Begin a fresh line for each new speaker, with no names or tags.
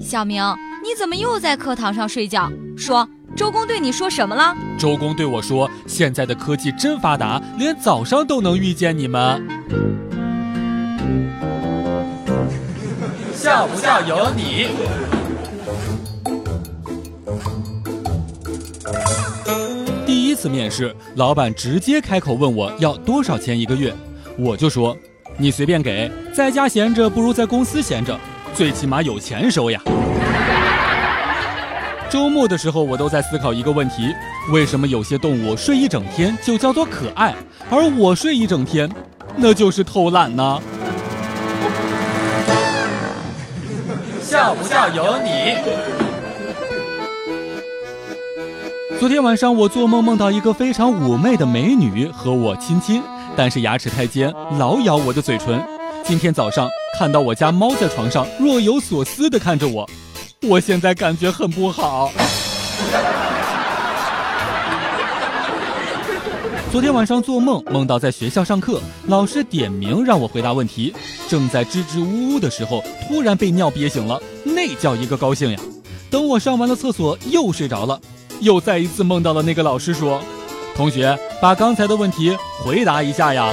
小明，你怎么又在课堂上睡觉？说，周公对你说什么了？
周公对我说：“现在的科技真发达，连早上都能遇见你们。”笑不笑由你。第一次面试，老板直接开口问我要多少钱一个月，我就说：“你随便给，在家闲着不如在公司闲着，最起码有钱收呀。”周末的时候，我都在思考一个问题：为什么有些动物睡一整天就叫做可爱，而我睡一整天，那就是偷懒呢？笑不笑由你。昨天晚上我做梦梦到一个非常妩媚的美女和我亲亲，但是牙齿太尖，老咬我的嘴唇。今天早上看到我家猫在床上若有所思地看着我。我现在感觉很不好。昨天晚上做梦，梦到在学校上课，老师点名让我回答问题，正在支支吾吾的时候，突然被尿憋醒了，那叫一个高兴呀！等我上完了厕所，又睡着了，又再一次梦到了那个老师说：“同学，把刚才的问题回答一下呀。”